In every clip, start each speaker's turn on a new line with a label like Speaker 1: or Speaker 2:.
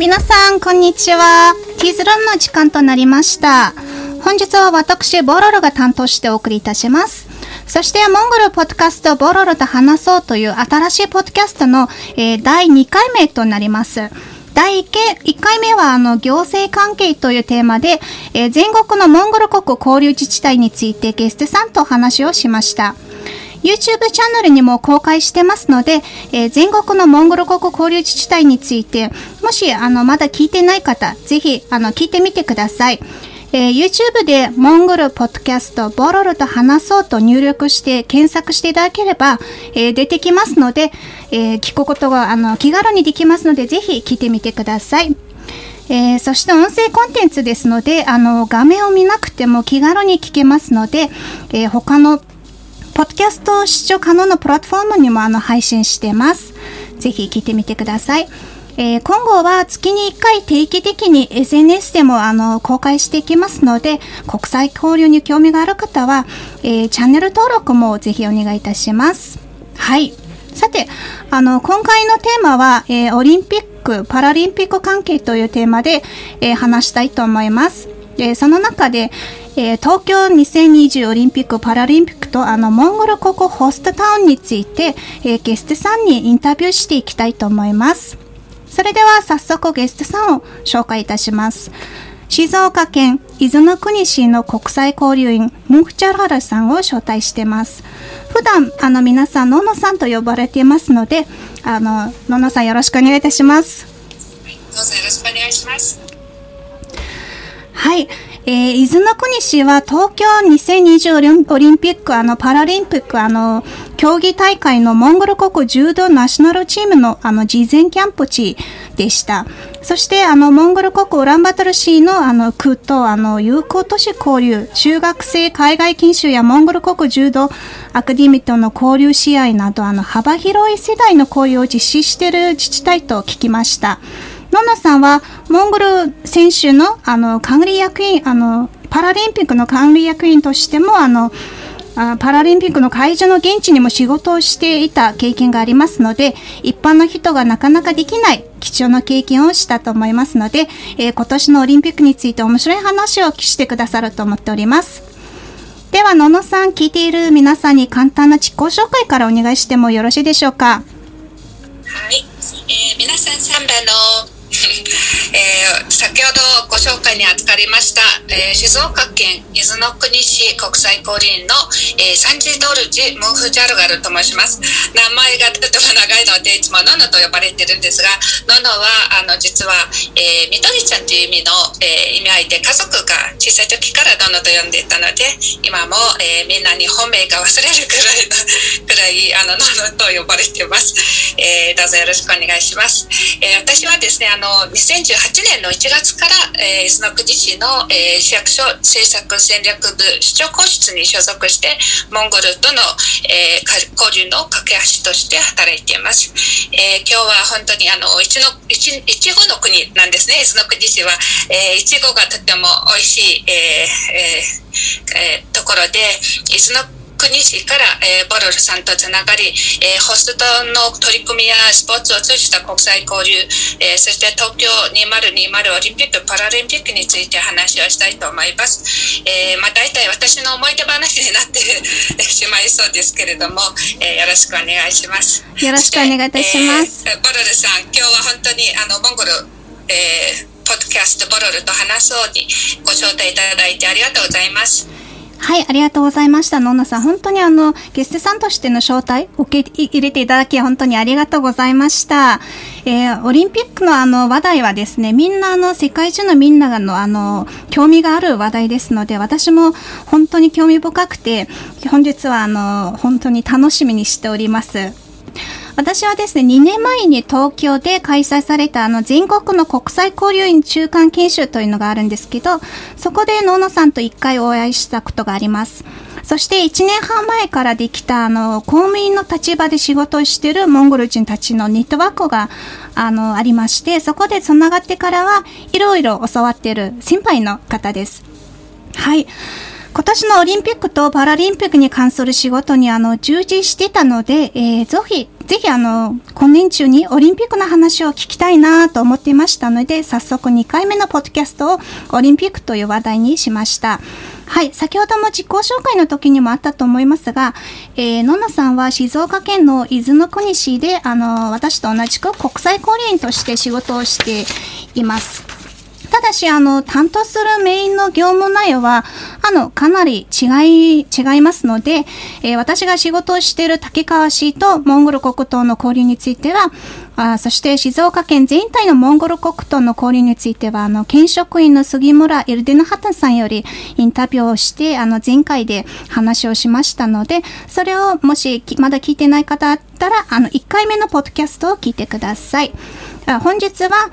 Speaker 1: 皆さん、こんにちは。ティーズルンの時間となりました。本日は私、ボロロが担当してお送りいたします。そして、モンゴルポッドキャストボロロと話そうという新しいポッドキャストの、えー第2回目となります。第1回目は、あの、行政関係というテーマで、えー全国のモンゴル国交流自治体についてゲストさんとお話をしました。YouTube チャンネルにも公開してますので、えー全国のモンゴル国交流自治体について、もし、あの、まだ聞いてない方、ぜひ、あの、聞いてみてください。えー YouTube でモンゴルポッドキャストボロロと話そうと入力して検索していただければ、えー出てきますので、えー聞くことがあの気軽にできますので、ぜひ聞いてみてください。えーそして音声コンテンツですので、あの画面を見なくても気軽に聞けますので、えー他のポッドキャスト視聴可能なプラットフォームにもあの配信してます。ぜひ聞いてみてください。えー今後は月に1回定期的に SNS でもあの公開していきますので、国際交流に興味がある方は、えーチャンネル登録もぜひお願いいたします。はい。さて、あの、今回のテーマは、えーオリンピック、パラリンピック関係というテーマで、え話したいと思います。でその中で、えー東京2020オリンピック・パラリンピックとあのモンゴル国ホストタウンについて、えーゲストさんにインタビューしていきたいと思います。それでは早速ゲストさんを紹介いたします。静岡県伊豆の国市の国際交流員ムンフチャルハラさんを招待しています。普段あの皆さんののさんと呼ばれていますので、あのののさんよろしくお願いいたします。
Speaker 2: どうぞよろしくお願いします。
Speaker 1: はい。えー、伊豆の国市は東京2020オリンピック、あの、パラリンピック、あの、競技大会のモンゴル国柔道ナショナルチームの、あの、事前キャンプ地でした。そして、あの、モンゴル国ウランバトル市の、あの、区と、あの、友好都市交流、中学生海外研修やモンゴル国柔道アカデミーとの交流試合など、あの、幅広い世代の交流を実施している自治体と聞きました。ののさんは、モンゴル選手の、あの、管理役員、あの、パラリンピックの管理役員としても、あの、あパラリンピックの会場の現地にも仕事をしていた経験がありますので、一般の人がなかなかできない貴重な経験をしたと思いますので、えー今年のオリンピックについて面白い話をしてくださると思っております。では、ののさん、聞いている皆さんに簡単な自己紹介からお願いしてもよろしいでしょうか？
Speaker 2: はい、えー皆さん3番の、えー先ほどご紹介に預かりました、えー静岡県伊豆の国市国際交流員の、えーサンジドルジ・ムンフジャルガルと申します。名前がとても長いので、いつもノノと呼ばれてるんですが、ノノは、あの、実は、えー、みどりちゃんという意味の、えー意味合いで、家族が小さい時からノノと呼んでいたので、今も、えーみんなに本名が忘れるくらいの、くらい、あの、ノノと呼ばれています。えーどうぞよろしくお願いします。えー私はですね、あの、2018年の1月から、えー、伊豆の国市の、えー市役所政策戦略部市長公室に所属して、モンゴルとの、えー交流の架け橋として働いています。えー今日は本当にあの、いちの、いち、いちごの国なんですね、伊豆の国市は。えーいちごがとても美味しい、えーえーえーところで、伊豆の国市から、えーボロルさんとつながり、えーホストの取り組みやスポーツを通じた国際交流、えーそして東京2020オリンピック・パラリンピックについて話をしたいと思います。えーまあ、大体私の思い出話になってしまいそうですけれども、えーよろしくお願いします。
Speaker 1: よろしくお願いいたします
Speaker 2: えーボロルさん、今日は本当にあのモンゴル、えーポッドキャストボロルと話そうにご招待いただいてありがとうございます。
Speaker 1: はい、ありがとうございました。のんなさん、本当にあの、ゲストさんとしての招待、受け入れていただき、本当にありがとうございました。えーオリンピックのあの、話題はですね、みんなあの、世界中のみんながのあの、興味がある話題ですので、私も本当に興味深くて、本日はあの、本当に楽しみにしております。私はですね、2年前に東京で開催されたあの全国の国際交流員中間研修というのがあるんですけど、そこで野野さんと1回お会いしたことがあります。そして1年半前からできたあの公務員の立場で仕事をしているモンゴル人たちのネットワークがあのありまして、そこでつながってからはいろいろ教わっている先輩の方です。はい。今年のオリンピックとパラリンピックに関する仕事にあの従事してたので、えー、ぜひ、ぜひあの、今年中にオリンピックの話を聞きたいなと思っていましたので、早速2回目のポッドキャストをオリンピックという話題にしました。はい、先ほども自己紹介の時にもあったと思いますが、えー、のなさんは静岡県の伊豆の国市で、あの、私と同じく国際交流員として仕事をしています。ただし、あの、担当するメインの業務内容は、あの、かなり違い、違いますので、えー、私が仕事をしている竹川市とモンゴル国島の交流については、あそして静岡県全体のモンゴル国島の交流については、あの、県職員の杉村エルデナハタンさんよりインタビューをして、あの、前回で話をしましたので、それをもしまだ聞いてない方あったら、あの、1回目のポッドキャストを聞いてください。本日は、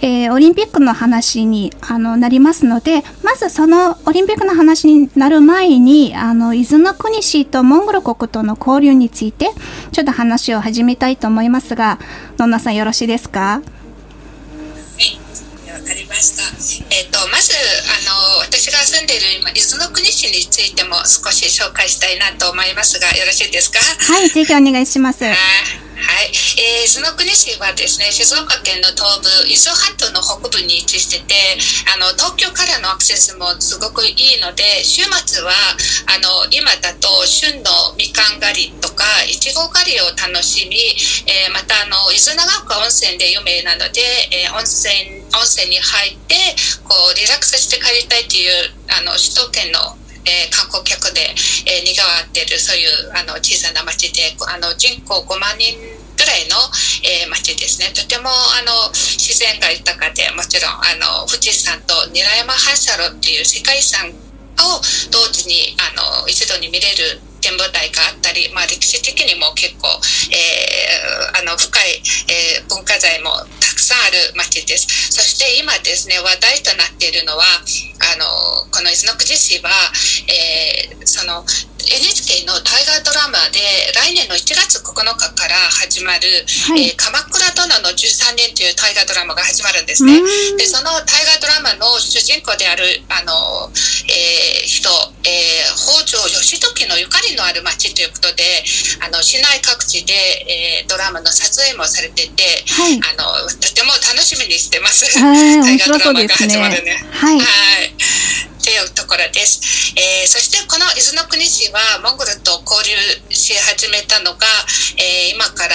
Speaker 1: えー、オリンピックの話にあのなりますので、まずそのオリンピックの話になる前に、あの、伊豆の国市とモンゴル国との交流について、ちょっと話を始めたいと思いますが、のんなさんよろしいですか、
Speaker 2: わかりました。えっ、ー、と、まず、あの、私が住んでいる今、伊豆の国市についても少し紹介したいなと思いますが、よろしいですか？
Speaker 1: はい、ぜひお願いします。
Speaker 2: はい、えー、その国市はですね静岡県の東部伊豆半島の北部に位置しててあの東京からのアクセスもすごくいいので週末はあの今だと旬のみかん狩りとかいちご狩りを楽しみ、えー、またあの伊豆長岡温泉で有名なので、えー、温泉温泉に入ってこうリラックスして帰りたいっていうあの首都圏のえー、観光客で、えー、にぎわっているそういうあの小さな町であの人口5万人ぐらいの、えー、町ですね。とてもあの自然が豊かでもちろんあの富士山と韮山反射炉っていう世界遺産を同時にあの一度に見れる展望台があったり、まあ、歴史的にも結構、えー、あの深い、えー、文化財もくさんある町です。そして今ですね、話題となっているのは、あの、この伊豆の久慈市は、えー、その、NHK の大河ドラマで来年の1月9日から始まる「はい、えー、鎌倉殿の13年」という大河ドラマが始まるんですね。でその大河ドラマの主人公であるあの、えー、人、えー、北条義時のゆかりのある町ということであの市内各地で、えー、ドラマの撮影もされてて、はい、あのとても楽しみにしてます。大河ドラマが始まるね。はい、はいっていうところです。えー、そしてこの伊豆の国市はモンゴルと交流し始めたのが、えー、今から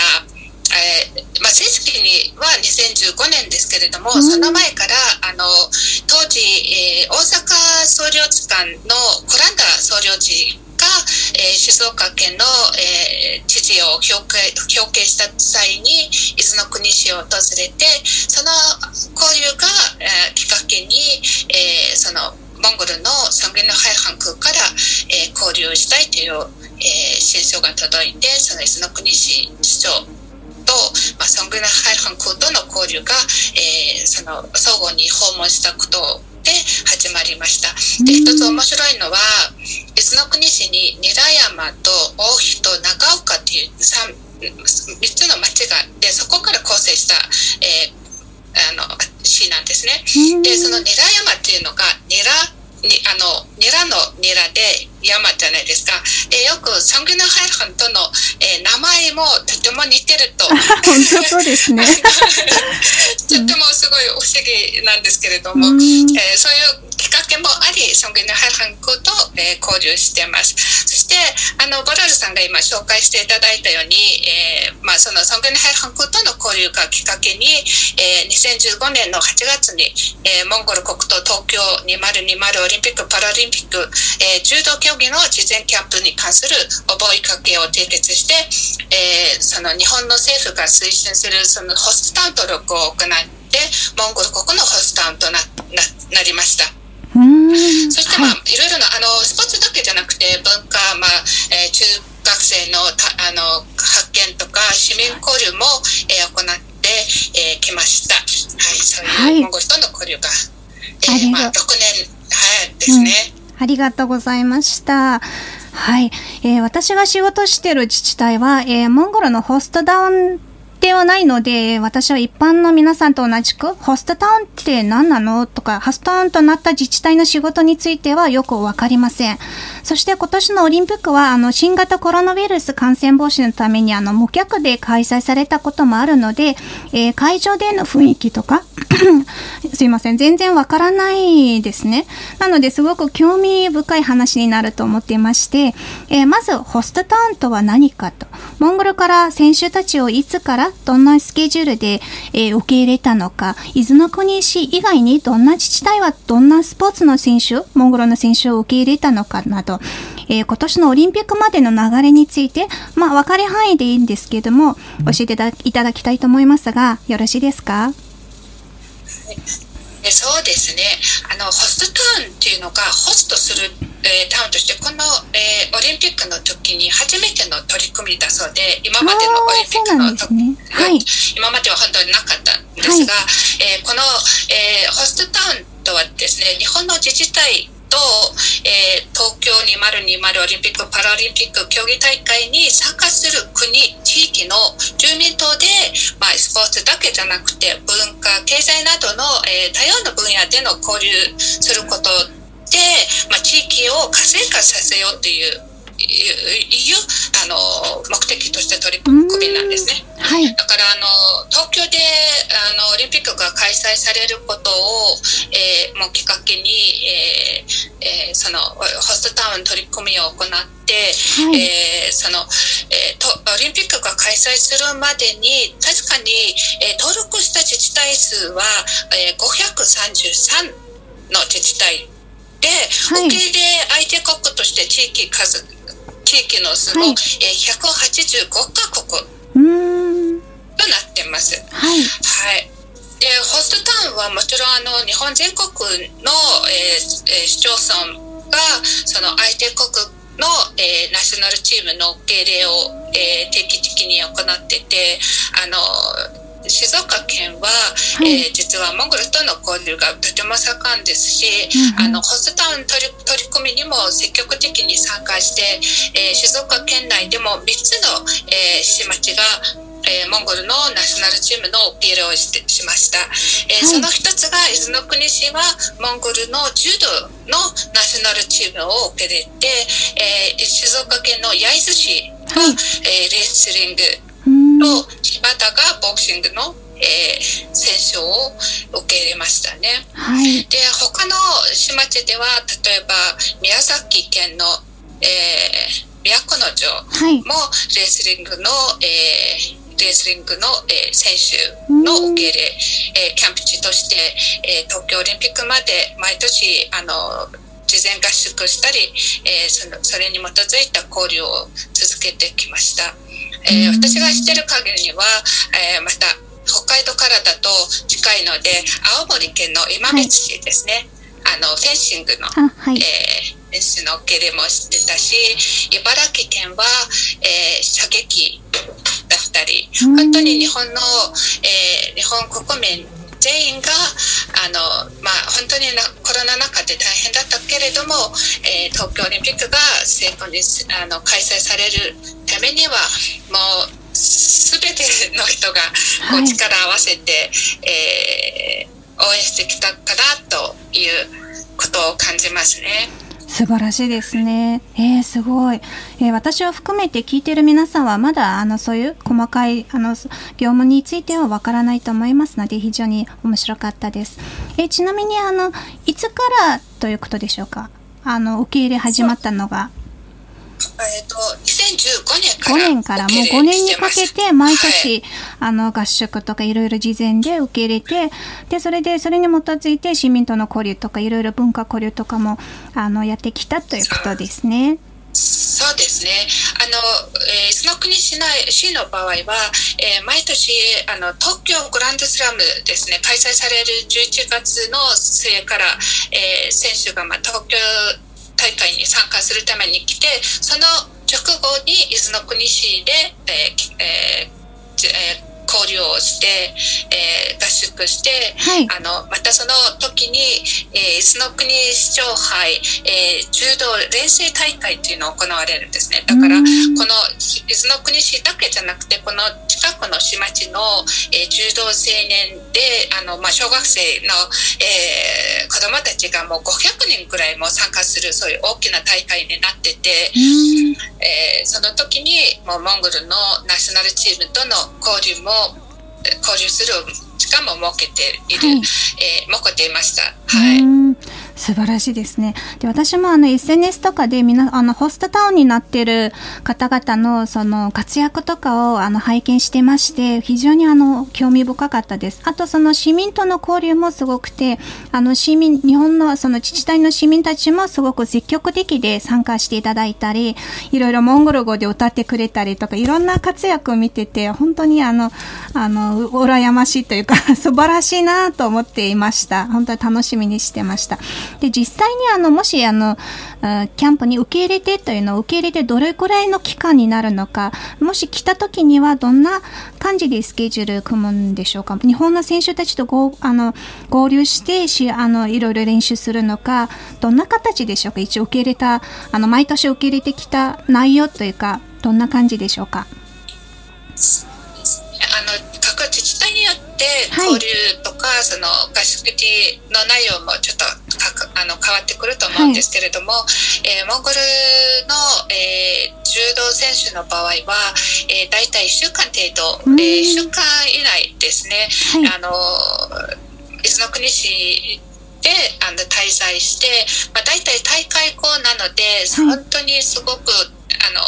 Speaker 2: えーまあ、正式には2015年ですけれども、うん、その前からあの当時、えー、大阪総領事館のコランダ総領事が、えー、静岡県の、えー、知事を表敬表敬した際に伊豆の国市を訪れてその交流が、えー、きっかけに、えー、そのモンゴルのサンゲのハイハン空から、えー、交流したいという、えー、申請が届いてその伊豆の国市市長と、まあ、ソングナハイハン空との交流が、えー、その相互に訪問したことをで始まりました。で一つ面白いのは伊豆の国市に韮山と大日と長岡っていう 3, 3つの町があってそこから構成した、えーあの市なんですね。でそのニラ山っていうのがニラにあのニラのニラで山じゃないですか。でよくサングナハイハンとの、えー、名前もとても似てると。
Speaker 1: 本当そうですね。
Speaker 2: とてもすごい不思議なんですけれども、えー、そういうきっかけもあり、ソングのハルハンクと、えー、交流してます。そして、あの、ボラルさんが今紹介していただいたように、えー、まあ、そのソングのハルハンクとの交流がきっかけに、えー、2015年の8月に、えー、モンゴル国と東京2020オリンピック・パラリンピック、えー、柔道競技の事前キャンプに関する覚えかけを締結して、えー、その日本の政府が推進するそのホストタウン登録を行って、モンゴル国のホストタウンとなななりました。そしてまあ、はい、いろいろなあのスポーツだけじゃなくて文化、まあえー、中学生のたあの発見とか市民交流も、えー、行ってき、えー、ました。はい、そういうモンゴルとの交流が、はい、えー、まあ、6年、はい、ですね、
Speaker 1: うん、ありがとうございました。はい、えー、私が仕事している自治体は、えー、モンゴルのホストダウンっではないので、私は一般の皆さんと同じく、ホストタウンって何なのとか、ホストタウンとなった自治体の仕事についてはよくわかりません。そして今年のオリンピックは、あの、新型コロナウイルス感染防止のために、あの、無客で開催されたこともあるので、えー、会場での雰囲気とか、すいません、全然わからないですね。なので、すごく興味深い話になると思っていまして、えー、まず、ホストタウンとは何かと。モンゴルから選手たちをいつからどんなスケジュールで、えー、受け入れたのか、伊豆の国市以外にどんな自治体はどんなスポーツの選手、モンゴルの選手を受け入れたのかなど、えー、今年のオリンピックまでの流れについて、まあ、分かり範囲でいいんですけれども、教えていただきたいと思いますが、よろしいですか？
Speaker 2: そうですね。あのホストタウンっていうのがホストする、えー、タウンとしてこの、えー、オリンピックの時に初めての取り組みだそうで今までのオリンピックの、ね。はい、今までは本当になかったんですが、はい、えー、この、えホストタウンとはですね日本の自治体と、えー、東京2020オリンピック・パラリンピック競技大会に参加する国、地域の住民等で、まあ、スポーツだけじゃなくて文化、経済などの、えー、多様な分野での交流することで、まあ、地域を活性化させようといういうあの目的として取り組みなんですね。はい、だからあの東京であのオリンピックが開催されることを、えー、もうきっかけに、えーえー、そのホストタウン取り組みを行って、はい、えー、その、えー、とオリンピックが開催するまでに確かに、えー、登録した自治体数は、えー、533の自治体で、はい、受け入れ相手国として地域数地域の数も、はい、えー、185カ国。となってます。はい、はい。でホストタウンはもちろんあの日本全国の、えー、市町村がその相手国の、えー、ナショナルチームの受け入れを、えー、定期的に行っててあの静岡県は、はい、えー、実はモンゴルとの交流がとても盛んですし、うんうん、あのホストタウン取り取り組みにも積極的に参加して、えー、静岡県内でも3つの、えー、市町がえー、モンゴルのナショナルチームの受け入れをしてしました、えー、はい、その一つが伊豆の国市はモンゴルの柔道のナショナルチームを受け入れて、えー、静岡県の焼津市は、はい、えレスリングと柴田がボクシングの、えー、選手を受け入れましたね。はい、で他の市町では例えば宮崎県の、えー、都城もレスリングの、えーレスリングの、えー、選手の受け入れ、えー、キャンプ地として、えー、東京オリンピックまで毎年あの事前合宿したり、えー、そのそれに基づいた交流を続けてきました。えー、私が知ってる限りには、えー、また北海道からだと近いので青森県の今別市ですね、はい、あのフェンシングの、はい、えー、フェンスの受け入れも知ってたし茨城県は、えー、射撃だったり本当に日本の、えー、日本国民全員があの、まあ、本当にコロナ禍で大変だったけれども、えー、東京オリンピックが成功にあの開催されるためにはもう全ての人がこう力を合わせて、はい、えー、応援してきたかなということを感じますね。
Speaker 1: 素晴らしいですね。えー、すごい。えー、私を含めて聞いてる皆さんはまだあのそういう細かいあの業務についてはわからないと思いますので非常に面白かったです。えー、ちなみにあのいつからということでしょうか？あの受け入れ始まったのが。
Speaker 2: えっ、ー、と、2015年から。5
Speaker 1: 年から、もう5年にかけて、毎年、はい、あの、合宿とかいろいろ事前で受け入れて、で、それで、それに基づいて市民との交流とか、いろいろ文化交流とかも、あの、やってきたということですね。
Speaker 2: そうですね。あの、えー、その国市内、市の場合は、えー、毎年、あの、東京グランドスラムですね、開催される11月の末から、えー、選手が、まあ、東京大会に参加するために来てその直後に伊豆の国市で、えーえーえー交流をして、えー、合宿して、はい、あのまたその時に、えー、伊豆の国市長杯、えー、柔道連成大会というのが行われるんですね。だからこの伊豆の国市だけじゃなくてこの近近くの市町の、えー、柔道青年であの、まあ、小学生の、えー、子どもたちがもう500人ぐらいも参加するそういう大きな大会になってて、えー、その時にもうモンゴルのナショナルチームとの交流も交流する時間も設けている、はい、えー、設けていました。はい
Speaker 1: 素晴らしいですね。で、私もあの SNS とかでみな、あの、ホストタウンになってる方々のその活躍とかをあの拝見してまして、非常にあの、興味深かったです。あとその市民との交流もすごくて、あの市民、日本のその自治体の市民たちもすごく積極的で参加していただいたり、いろいろモンゴル語で歌ってくれたりとか、いろんな活躍を見てて、本当にあの、あの、羨ましいというか 素晴らしいなと思っていました。本当に楽しみにしてました。で、実際にあの、もしあの、キャンプに受け入れてというのを受け入れてどれくらいの期間になるのか、もし来た時にはどんな感じでスケジュール組むんでしょうか？日本の選手たちとごあの合流してし、あの、いろいろ練習するのか、どんな形でしょうか？一応受け入れた、あの、毎年受け入れてきた内容というか、どんな感じでしょうか？
Speaker 2: で交流とか、はい、その合宿地の内容もちょっとあの変わってくると思うんですけれども、はい、えー、モンゴルの、えー、柔道選手の場合は、えー、大体1週間程度、えー、1週間以内ですね、はい、あの伊豆の国市であの滞在して、まあ、大体大会後なので、本当にすごくあの、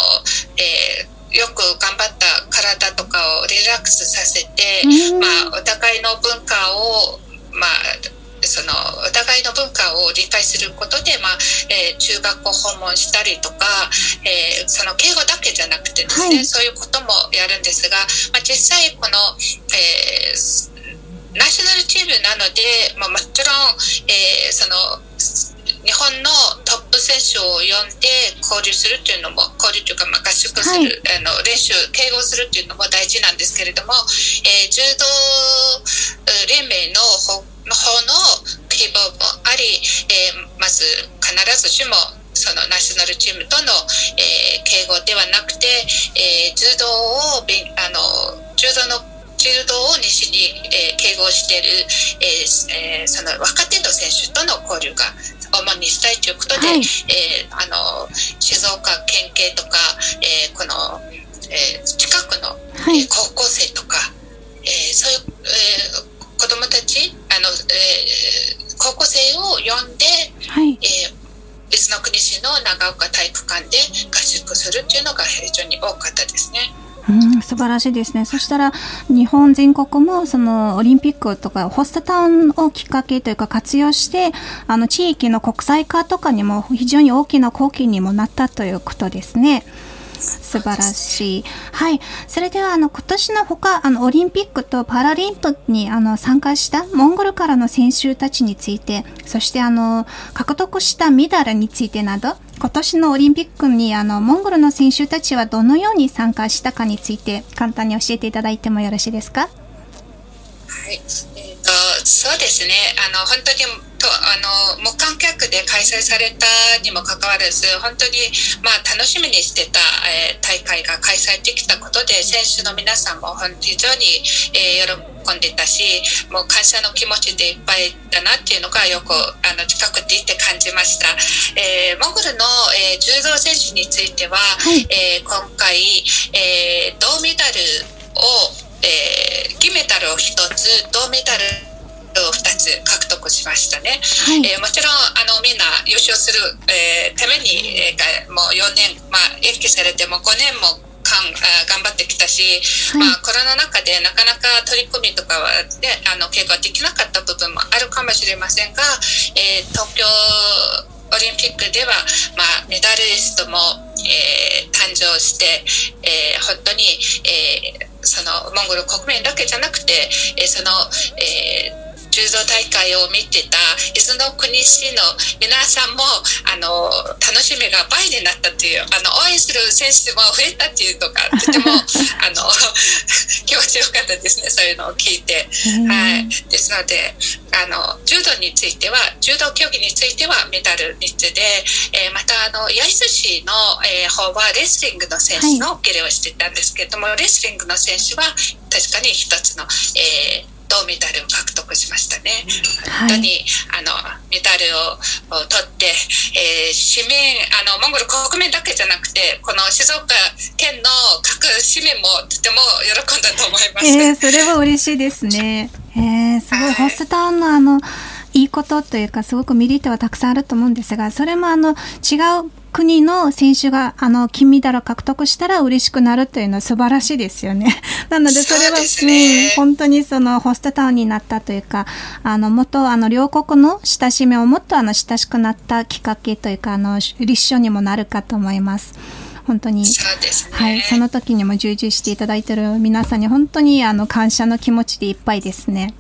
Speaker 2: えーよく頑張った体とかをリラックスさせて、まあ、お互いの文化を、まあ、そのお互いの文化を理解することで、まあえー、中学校訪問したりとか、えー、その敬語だけじゃなくてですね、はい、そういうこともやるんですが、まあ、実際この、えー、ナショナルチームなので、まあ、もちろん、えー、その日本のトップ選手を呼んで交流するっていうのも交流というかまあ合宿する、はい、あの練習敬語するっていうのも大事なんですけれども、えー、柔道連盟の方の希望もあり、えー、まず必ずしもそのナショナルチームとの、えー、敬語ではなくて、えー、柔道をあの柔道の柔道を西に、えー、敬語している、えーえー、その若手の選手との交流が主にしたいということで、はい、えー、あの静岡県警とか、えー、この、えー、近くの、はい、えー、高校生とか、えー、そういう、えー、子どもたちあの、えー、高校生を呼んで、はい、えー伊豆の国市の長岡体育館で合宿するっていうのが非常に多かったですね。
Speaker 1: うん、素晴らしいですね。そしたら、日本全国も、その、オリンピックとか、ホストタウンをきっかけというか活用して、あの、地域の国際化とかにも非常に大きな貢献にもなったということですね。素晴らしい。はい。それでは、あの、今年のほか、あの、オリンピックとパラリンピックに、あの、参加したモンゴルからの選手たちについて、そして、あの、獲得したメダルについてなど、今年のオリンピックに、あの、モンゴルの選手たちはどのように参加したかについて、簡単に教えていただいてもよろしいですか？
Speaker 2: はい。えっ、ー、と、そうですね。あの、本当にとあの無観客で開催されたにもかかわらず本当に、まあ、楽しみにしてた、えー、大会が開催できたことで選手の皆さんも非常に、えー、喜んでたしもう感謝の気持ちでいっぱいだなっていうのがよくあの近くでいて感じました、えー、モンゴルの、えー、柔道選手については、はい、えー、今回、えー、銅メダルを、えー、銀メダルを1つ銅メダルを2つ獲得しましたね、はい、えー、もちろんあのみんな優勝する、えー、ために、えー、もう4年、まあ、延期されても5年もかんあ頑張ってきたし、はい、まあ、コロナ禍でなかなか取り組みとかは、ね、あの経過できなかった部分もあるかもしれませんが、えー、東京オリンピックでは、まあ、メダリストも、えー、誕生して、えー、本当に、えー、そのモンゴル国民だけじゃなくて、え、その、えー柔道大会を見てた伊豆の国市の皆さんもあの楽しみが倍になったというあの応援する選手も増えたっていうのがとても あの 気持ちよかったですねそういうのを聞いて。はい、ですのであの柔道については柔道競技についてはメダル3つで、えー、またあの焼津市の、えー、方はレスリングの選手の受け入れをしてたんですけれども、はい、レスリングの選手は確かに一つの、えー、銅メダルを獲得しましたね。本当に、あのメダルを取って、えー、市民あのモンゴル国民だけじゃなくてこの静岡県の各市民もとても喜んだと思います。
Speaker 1: えー、それは嬉しいですね。えー、すごい、ホスタウンのあのいいことというかすごくメリットはたくさんあると思うんですがそれもあの違う国の選手があの金メダルを獲得したら嬉しくなるというのは素晴らしいですよね。なのでそれは、ね、うん、本当にそのホストタウンになったというか、あの元あの両国の親しみをもっとあの親しくなったきっかけというかあの立証にもなるかと思います。本当に、
Speaker 2: ね、
Speaker 1: はい、その時にも従事していただいている皆さんに本当にあの感謝の気持ちでいっぱいですね。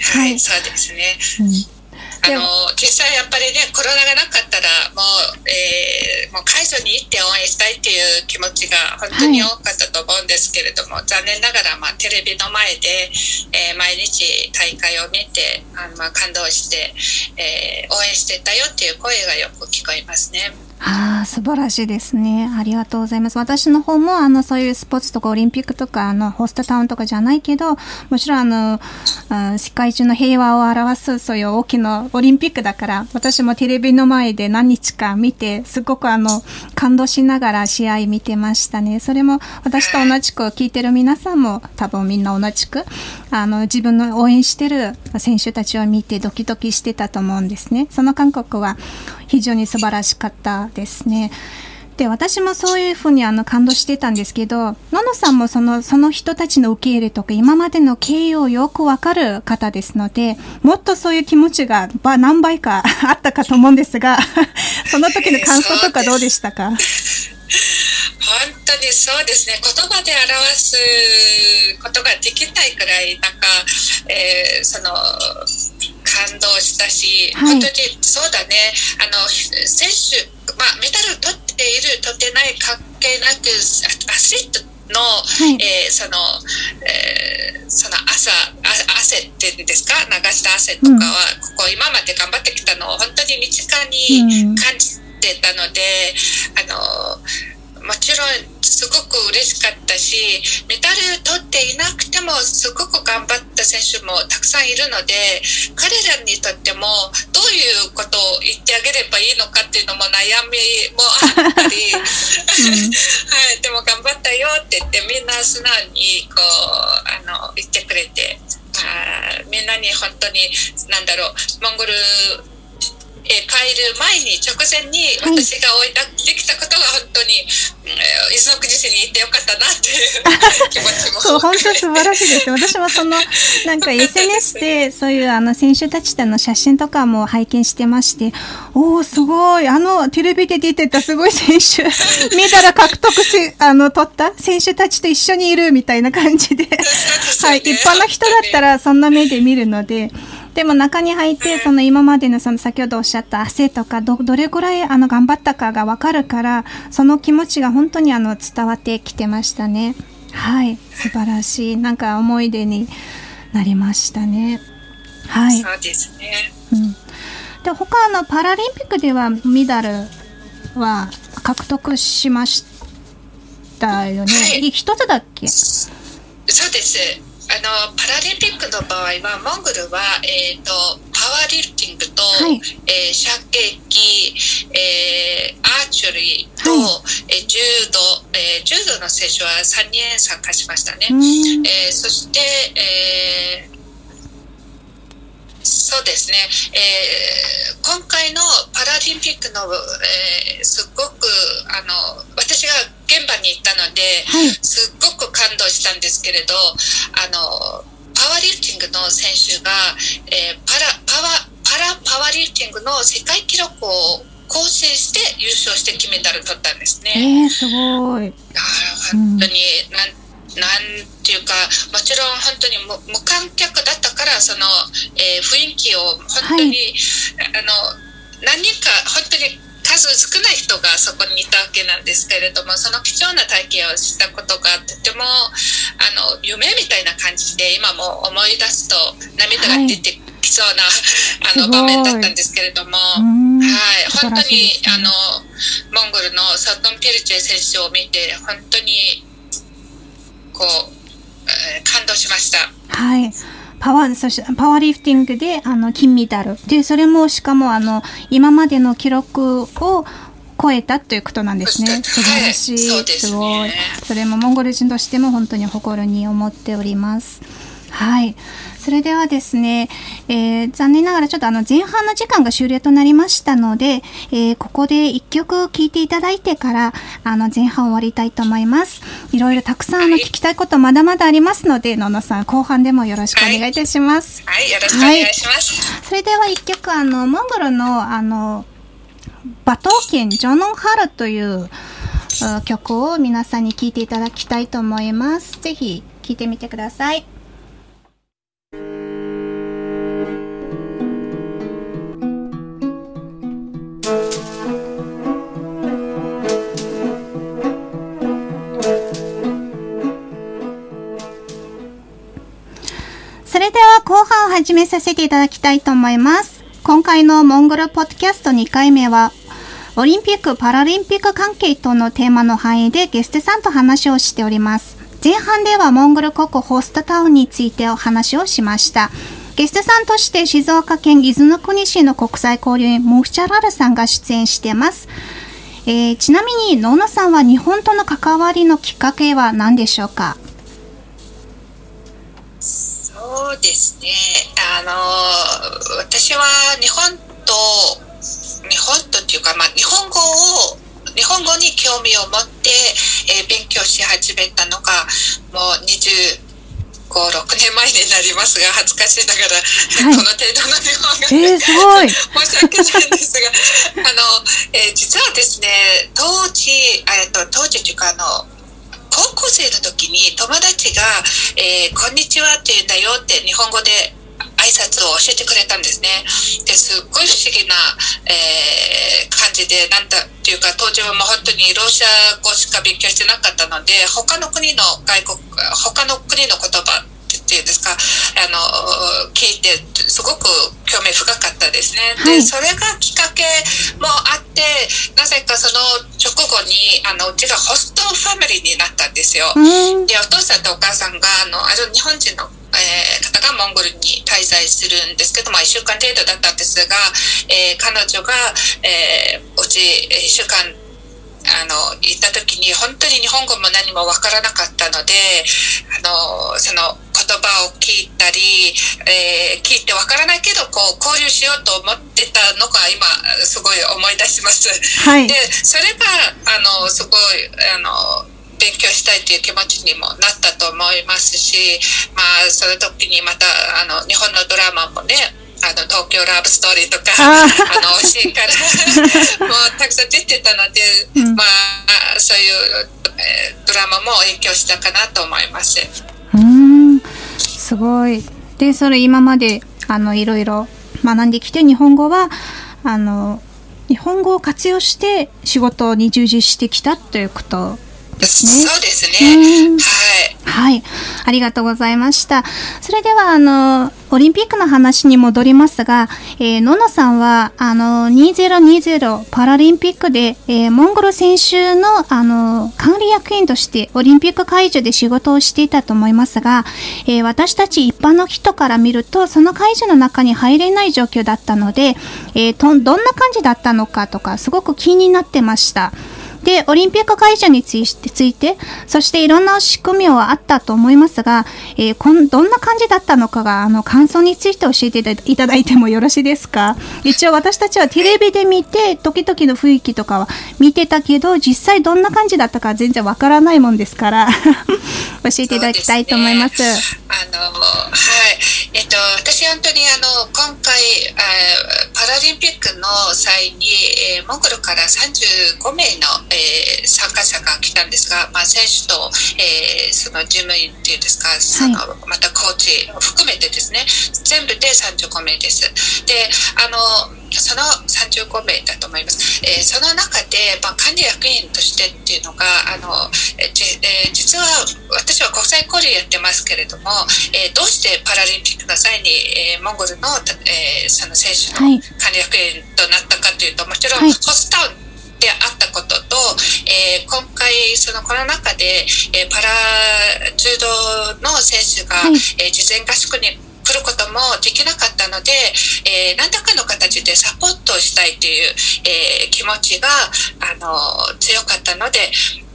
Speaker 2: はい、そうですね。うんあの実際やっぱりねコロナがなかったらもう,、えー、もう会場に行って応援したいっていう気持ちが本当に多かったと思うんですけれども、はい、残念ながら、まあ、テレビの前で、えー、毎日大会を見てあの、まあ、感動して、えー、応援してたよっていう声がよく聞こえますね。
Speaker 1: ああ、素晴らしいですね。ありがとうございます。私の方も、あの、そういうスポーツとかオリンピックとか、あの、ホストタウンとかじゃないけど、もちろん、あの、あ世界中の平和を表す、そういう大きなオリンピックだから、私もテレビの前で何日か見て、すごくあの、感動しながら試合見てましたね。それも、私と同じく聞いてる皆さんも、多分みんな同じく、あの、自分の応援してる選手たちを見てドキドキしてたと思うんですね。その感覚は非常に素晴らしかったですね。で私もそういうふうにあの感動してたんですけど、ののさんもそのその人たちの受け入れとか今までの経緯をよくわかる方ですので、もっとそういう気持ちが何倍か あったかと思うんですが、その時の感想とかどうでしたか、本
Speaker 2: 当にそうですね言葉で表すことができないくらいなんか、えー、その感動したし、はい、本当にそうだね。あの選手、まあ、メダル取っている取ってない関係なくアスリートの、はい、えー、その、えー、その朝汗っていうんですか？流した汗とかは、うん、ここ今まで頑張ってきたのを本当に身近に感じてたので、うん、あのもちろんすごく嬉しかったしメダル取っていなくてもすごく頑張った選手もたくさんいるので彼らにとってもどういうことを言ってあげればいいのかっていうのも悩みもあったり、うん、はい、でも頑張ったよって言ってみんな素直にこうあの言ってくれてあみんなに本当に何だろうモンゴルえー、帰る前に直前に私が置いた、できたことが本当に、えー、伊豆の国市に行ってよかったなっていう 気持ちも。
Speaker 1: そう本当素晴らしいです。私もその なんか SNS でそういうあの選手たちとの写真とかも拝見してましておおすごい。あのテレビで出てたすごい選手メダル獲得しあの取った？選手たちと一緒にいるみたいな感じで、はい、一般の人だったらそんな目で見るので。でも中に入って、その今までのその先ほどおっしゃった汗とかど、どれぐらいあの頑張ったかがわかるから、その気持ちが本当にあの伝わってきてましたね。はい、素晴らしい。なんか思い出になりましたね。はい。
Speaker 2: そうですね。
Speaker 1: うん。で、他のパラリンピックではメダルは獲得しましたよね。はい、一つだっけ？
Speaker 2: そうです。あのパラリンピックの場合はモンゴルは、えーと、パワーリフティングと、はい、えー、射撃、えー、アーチュリーと、はい、えー、柔道、えー、柔道の選手は3人参加しましたね。えー、そして、えーそうですね、えー、今回のパラリンピックの、えー、すごくあの私が現場に行ったので、はい、すっごく感動したんですけれどあのパワーリフティングの選手が、えー、パラパワパラパワーリフティングの世界記録を更新して優勝して金メダル取ったんですね。
Speaker 1: えー、すごい。
Speaker 2: 本当に、うん、なんなんていうかもちろん本当に無無観客だったからその、えー雰囲気を本当に、あの何人か本当に数少ない人がそこにいたわけなんですけれどもその貴重な体験をしたことがとてもあの夢みたいな感じで今も思い出すと涙が出てきそうな、あの
Speaker 1: すごい。
Speaker 2: 場面だったんですけれども。
Speaker 1: うん。
Speaker 2: はい、本当に、
Speaker 1: ね
Speaker 2: あのモンゴルのサトン・ピルチェ選手を見て本当にこう、えー感動しました。
Speaker 1: はい。パワー、そしてパワーリフティングであの金メダル。で、それもしかもあの今までの記録を超えたということなんですね。素晴らしい。
Speaker 2: はいすね
Speaker 1: ごい。それもモンゴル人としても本当に誇りに思っております。はい。それではですね、えー残念ながらちょっとあの前半の時間が終了となりましたので、えーここで一曲聴いていただいてから、あの前半終わりたいと思います。いろいろたくさんあの聞きたいことまだまだありますので、ののさん後半でもよろしくお願いいたします。
Speaker 2: はい、よろしくお願いします。
Speaker 1: それでは一曲あのモンゴルのあの馬頭剣ジョノンハルというあ曲を皆さんに聴いていただきたいと思います。ぜひ聴いてみてください。それでは後半を始めさせていただきたいと思います。今回のモンゴルポッドキャスト2回目は、オリンピック・パラリンピック関係とのテーマの範囲でゲストさんと話をしております。前半ではモンゴル国ホストタウンについてお話をしました。ゲストさんとして静岡県伊豆の国市の国際交流員ムフチャラルさんが出演しています。えーちなみに、ノーナさんは日本との関わりのきっかけは何でしょうか？
Speaker 2: そうですね。あの私は日本と日本とっていうかまあ日本語を日本語に興味を持って、えー勉強し始めたのがもう25、6年前になりますが恥ずかしいながら、
Speaker 1: はい
Speaker 2: この程度の日本語
Speaker 1: えー、すごい。
Speaker 2: 申し訳ないんですが、あの、えー実はですね、当時、えっと、当時というか、あの、高校生の時に友達が、えーこんにちはって言うんだよって日本語で挨拶を教えてくれたんですね。ですっごい不思議な、えー感じで、なんだっていうか、当時はもう本当にロシア語しか勉強してなかったので、他の国の外国、他の国の言葉っていうんですか、あの、聞いて、すごく興味深かったですね。
Speaker 1: はい
Speaker 2: で、それがきっかけもあって、なぜかその直後に、あの、うちがホストファミリーになったんですよ。で、お父さんとお母さんが、あの、ある日本人の、えー方がモンゴルに滞在するんですけど、まあ、1週間程度だったんですが、えー彼女が、えーうち1週間、あの、行った時に、本当に日本語も何もわからなかったので、あの、そのを聞いたり、えー聞いてわからないけど、こう、交流しようと思ってたのが、今、すごい思い出します。
Speaker 1: はい。
Speaker 2: でそれがあのすごいあの勉強したいという気持ちにもなったと思いますし、まあ、その時にまたあの日本のドラマもねあの東京ラブストーリーとか
Speaker 1: あ
Speaker 2: の惜しいから もうたくさん出てたので、
Speaker 1: うん
Speaker 2: まあ、そういう、えードラマも影響したかなと思います。
Speaker 1: すごい。で、それ今まで、あの、いろいろ学んできて、日本語は、あの、日本語を活用して仕事に従事してきたということですね。
Speaker 2: そうです
Speaker 1: うん
Speaker 2: ね。はい。
Speaker 1: はい。ありがとうございました。それでは、あの、オリンピックの話に戻りますが、えー、ののさんは、あの、2020パラリンピックで、えーモンゴル選手の、あの、管理役員としてオリンピック会場で仕事をしていたと思いますが、えー私たち一般の人から見ると、その会場の中に入れない状況だったので、えーとどんな感じだったのかとか、すごく気になってました。で、オリンピック会場について、そしていろんな仕組みはあったと思いますが、えーこんどんな感じだったのかが、あの、感想について教えていただいてもよろしいですか？一応私たちはテレビで見て、時々の雰囲気とかは見てたけど、実際どんな感じだったか全然わからないもんですから、教えていただきたいと思います。
Speaker 2: すね。あのはい、えっと私本当にあの今回、パラリンピックの際に、えーモンゴルから35名の、ええー、参加者が来たんですが、まあ、選手と、えー、その事務員っていうんですか、そのまたコーチを含めてですね全部で35名です。であのその35名だと思います。えー、その中で、まあ、管理役員としてっていうのが、あの、えー、実は私は国際交流やってますけれども、えー、どうしてパラリンピックの際に、えー、モンゴルの、えー、その選手の管理役員となったかというと、もちろんホストタウンであったことと、えー、今回そのコロナ禍で、えー、パラ柔道の選手が、はい、えー、事前合宿に来ることもできなかったので、えー、何らかの形でサポートをしたいという、えー、気持ちがあの強かったので、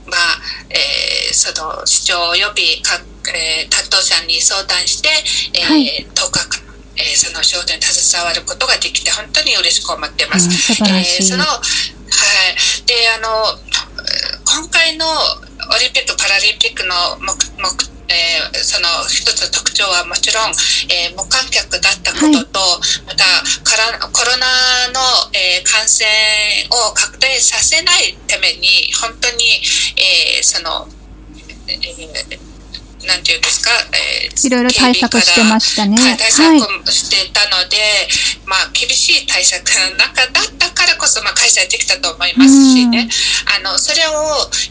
Speaker 2: まあえー、その市長及びか、えー、担当者に相談して、えーはい、10日間えー、その仕事に携わることができて本当に嬉しく思ってます。
Speaker 1: うん、えー、
Speaker 2: そのはいであの今回のオリンピック・パラリンピックの目目えー、その一つ特徴はもちろん、えー、無観客だったことと、はい、またコロナの、えー、感染を拡大させないために本当に、えー、その、えーなんていうんですか、
Speaker 1: えー、いろいろ対策してましたね。
Speaker 2: 対策してたので、はい、まあ、厳しい対策の中だったからこそ、まあ、開催できたと思いますしね、あの、それを、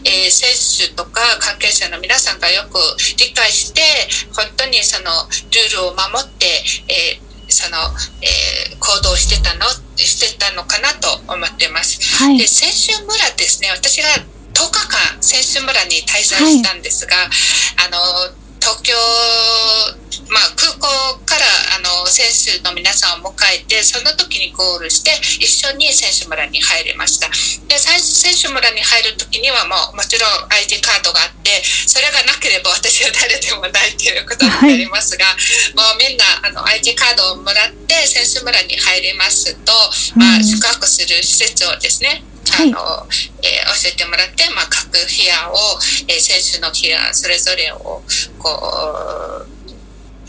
Speaker 2: えー、選手とか関係者の皆さんがよく理解して、本当にそのルールを守って、えーその、えー、行動してたのしてたのかなと思ってます。はい、で選手村ですね私が10日間選手村に滞在したんですが、はい、あの東京、まあ、選手の皆さんを迎えてその時にゴールして一緒に選手村に入れました。で選手村に入る時にはもうもちろん ID カードがあってそれがなければ私は誰でもないということになりますが、はい、もうみんなあの ID カードをもらって選手村に入りますと、まあ、宿泊する施設をですねあの、はい、えー、教えてもらって、まあ、各部屋を、えー、選手の部屋それぞれをこう、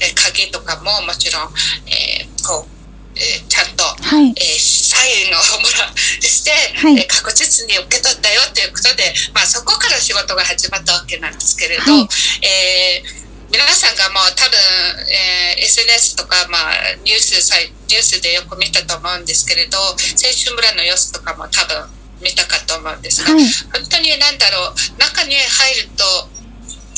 Speaker 2: えー、鍵とかももちろん、えー、こうえー、ちゃんと、はい、えー、サインをもらして、はい、えー、確実に受け取ったよということで、まあ、そこから仕事が始まったわけなんですけれど、はい、えー皆さんがもう多分、えー、SNS とか、まあ、ニュースニュースでよく見たと思うんですけれど選手村の様子とかも多分見たかと思うんですが、はい、本当に何だろう中に入ると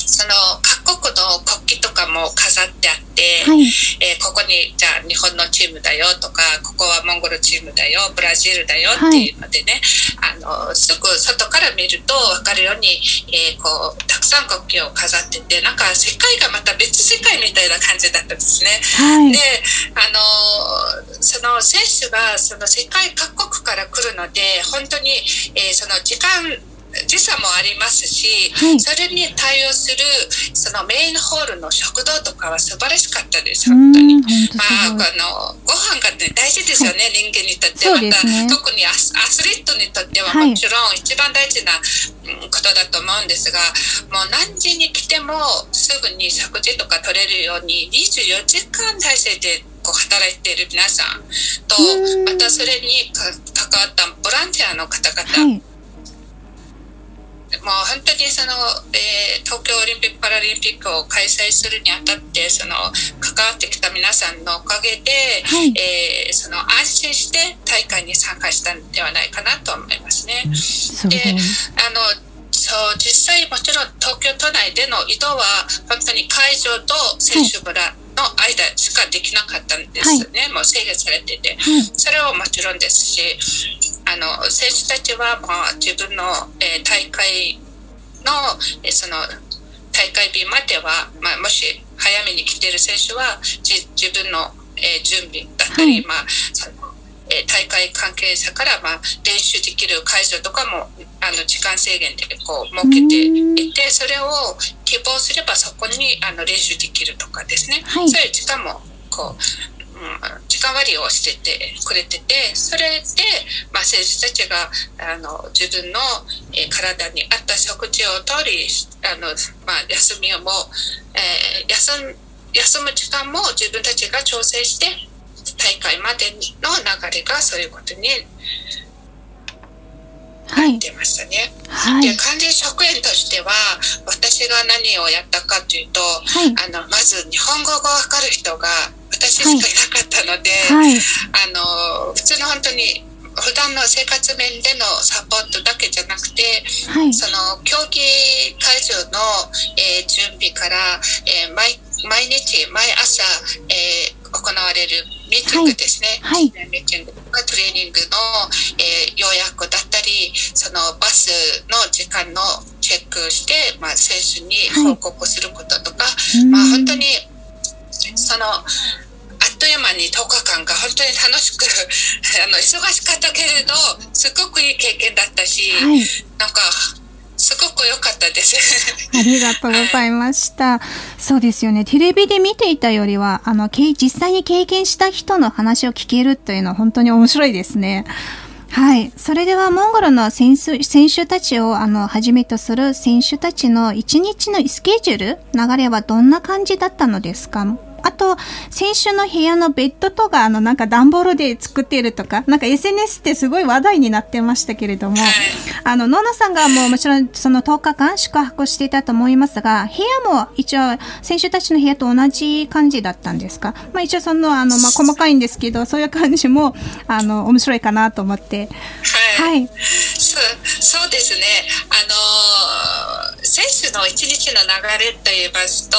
Speaker 2: その各国の国旗とかも飾ってあって、はい、えー、ここにじゃあ日本のチームだよとかここはモンゴルチームだよブラジルだよっていうのでね、はい、あのすぐ外から見ると分かるように、えー、こうたくさん国旗を飾っててなんか世界がまた別世界みたいな感じだったんですね。はい、であのその選手がその世界各国から来るので本当に、えー、その時間時差もありますし、はい、それに対応するそのメインホールの食堂とかは素晴らしかったです、本当に。まあ、あのご飯が、ね、大事ですよね、はい、人間にとって、また、ね、特にアスリートにとってはもちろん一番大事なことだと思うんですが、もう何時に来てもすぐに食事とか取れるように24時間体制でこう働いている皆さんと、またそれに関わったボランティアの方々、はいもう本当にその、えー、東京オリンピック・パラリンピックを開催するにあたってその関わってきた皆さんのおかげで、はい、えー、その安心して大会に参加したんではないかなと思いますね。であのそう実際もちろん東京都内での移動は本当に会場と選手村、はいの間しかできなかったんですね、はい、もう制限されてて、はい、それはもちろんですしあの選手たちはまあ自分の、えー、大会の、えー、その大会日までは、まあ、もし早めに来てる選手は自分の、えー、準備だったり、はい、まあえ大会関係者から、まあ、練習できる会場とかもあの時間制限でこう設けていてそれを希望すればそこにあの練習できるとかですね、はい、そういう時間もこう、うん、時間割をしててくれててそれで、まあ、選手たちがあの自分の、えー、体に合った食事をとりあの、まあ、休みをも、えー、休休む時間も自分たちが調整して大会までの流れがそういうことになってましたね。
Speaker 1: ははい
Speaker 2: で管理職員としては私が何をやったかというと、
Speaker 1: はい
Speaker 2: あのまず日本語がわかる人が私しかいなかったので、
Speaker 1: はい。
Speaker 2: あの普通の本当に普段の生活面でのサポートだけじゃなくて
Speaker 1: はい。
Speaker 2: その競技会場の、えー準備から、えー毎毎日毎朝、えー行われるミーティングですね、
Speaker 1: はい。
Speaker 2: ミーティングとかトレーニングの、えー要約だったりそのバスの時間のチェックして、まあ、選手に報告することとか、
Speaker 1: うん
Speaker 2: まあ、本当にそのあっという間に10日間が本当に楽しく あの忙しかったけれどすごくいい経験だったし、
Speaker 1: はい。
Speaker 2: なんかすごく良かったです。
Speaker 1: ありがとうございました。そうですよね。テレビで見ていたよりは、あの、けい実際に経験した人の話を聞けるというのは本当に面白いですね。はい。それでは、モンゴルの選手選手たちを、あの、はじめとする選手たちの一日のスケジュール、流れはどんな感じだったのですか？あと、選手の部屋のベッドとか、あの、なんか段ボールで作っているとか、なんか SNS ってすごい話題になってましたけれども、あの、ノナさんがもうもちろんその10日間宿泊していたと思いますが、部屋も一応選手たちの部屋と同じ感じだったんですか？まあ一応その、あの、まあ細かいんですけど、そういう感じも、あの、面白いかなと思って。
Speaker 2: はい、
Speaker 1: はい。
Speaker 2: そうそうですね、あのー選手の一日の流れといいますと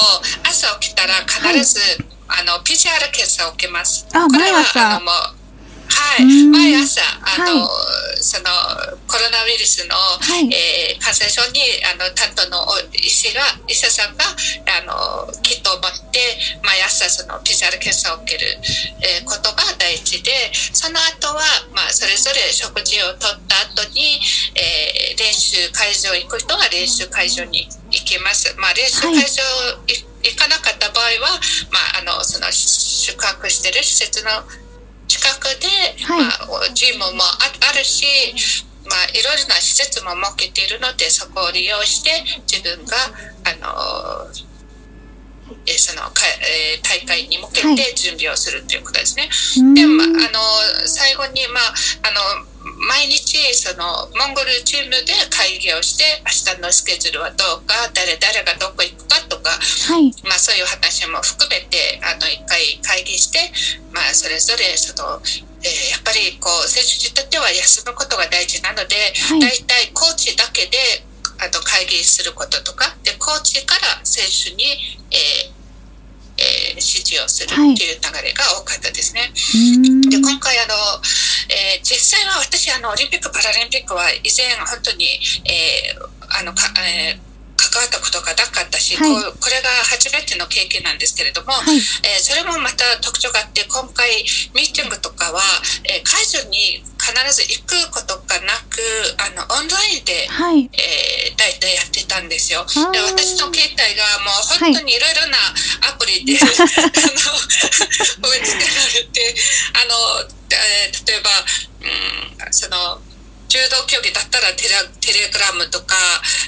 Speaker 2: 朝起きたら必ず、あの PCR 検査を受けます。
Speaker 1: あ
Speaker 2: これはあのもうはい、
Speaker 1: うん。
Speaker 2: 毎朝あの、
Speaker 1: は
Speaker 2: そのコロナウイルスの、
Speaker 1: い。
Speaker 2: えー感染症にあの担当のお医師が医者さんがあのキットを持って毎朝その PCR 検査を受ける、えーことが大事でその後はまあそれぞれ食事をとった後に、えー練習会場行く人は練習会場に行きます。まあ練習会場い行かなかった場合は、まあ、あのその宿泊してる施設の近くで、
Speaker 1: はい。
Speaker 2: まあ、ジムもああるし、まあ、いろいろな施設も設けているのでそこを利用して自分があのえーそのか、えー大会に向け
Speaker 1: はい。
Speaker 2: て準備をするということですね。
Speaker 1: うん。
Speaker 2: で、まあ、あの最後に、まあ、あの毎日そのモンゴルチームで会議をして明日のスケジュールはどうか誰誰がどこ行くかとか、
Speaker 1: はい。
Speaker 2: まあ、そういう話も含めてあの一回会議して、まあ、それぞれその、えーやっぱりこう選手にとっては休むことが大事なので、
Speaker 1: はい
Speaker 2: 大体コーチだけであと会議することとかでコーチから選手に、えーえー指示をするっていう流れが多かったですね。
Speaker 1: うん
Speaker 2: で今回あの、えー実際は私あのオリンピック・パラリンピックは以前本当に、えーあのかえー関わったことがなかったし、
Speaker 1: はい
Speaker 2: こうこれが初めての経験なんですけれども、
Speaker 1: はい。
Speaker 2: えーそれもまた特徴があって今回ミーティングとかは、えー会場に必ず行くことがなくあのオンラインで、
Speaker 1: はい。
Speaker 2: えー、大体やってたんですよ。で私の携帯がもう本当にいろいろなアプリで、あの 追いつけられてあの、えー例えば、うん、その柔道競技だったらテレテレグラムとか